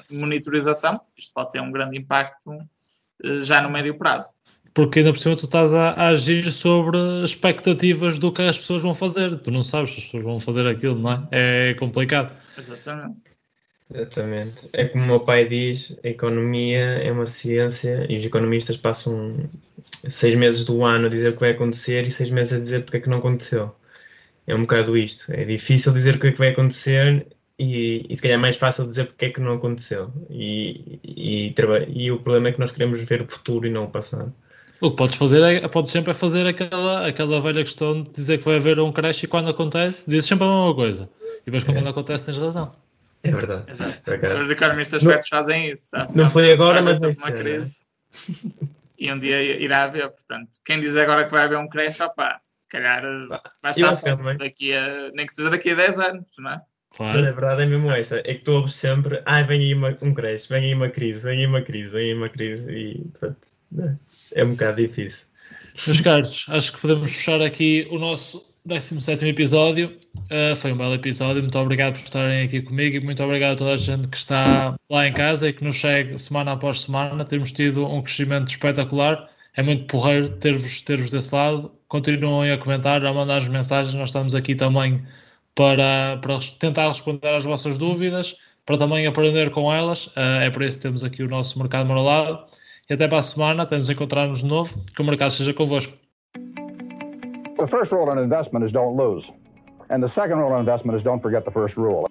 monitorização, porque isto pode ter um grande impacto uh, já no médio prazo porque ainda por cima tu estás a, a, agir sobre expectativas do que as pessoas vão fazer. Tu não sabes se as pessoas vão fazer aquilo, não é? É complicado. Exatamente. Exatamente. É como o meu pai diz, a economia é uma ciência e os economistas passam seis meses do ano a dizer o que vai acontecer e seis meses a dizer porque é que não aconteceu. É um bocado isto. É difícil dizer o que é que vai acontecer e, e se calhar é mais fácil dizer porque é que não aconteceu. E, e, e, e o problema é que nós queremos ver o futuro e não o passado. O que podes fazer é, podes sempre é fazer aquela, aquela velha questão de dizer que vai haver um crash e quando acontece, dizes sempre a mesma coisa. E depois quando é. acontece tens razão. É verdade. É Os economistas não, fazem isso. Não foi agora, mas vai uma crise. E um dia irá haver, portanto, quem diz agora que vai haver um crash, opá, se calhar vai estar certo daqui a, nem que seja daqui a 10 anos, não é? Claro. Mas a verdade é mesmo essa, é que tu ouves sempre, ah, vem aí uma, um crash, vem aí uma crise, vem aí uma crise, vem aí uma crise e pronto, é um bocado difícil. Meus caros, acho que podemos fechar aqui o nosso 17 episódio. Uh, foi um belo episódio. Muito obrigado por estarem aqui comigo e muito obrigado a toda a gente que está lá em casa e que nos segue semana após semana. Temos tido um crescimento espetacular. É muito porreiro ter-vos ter desse lado. Continuem a comentar, a mandar-nos mensagens. Nós estamos aqui também para, para tentar responder às vossas dúvidas, para também aprender com elas. Uh, é por isso que temos aqui o nosso Mercado Moralado. E até para a semana, até nos encontrarmos de novo. Que o mercado seja convosco. The first rule in investment is don't lose. And the second rule in investment is don't forget the first rule.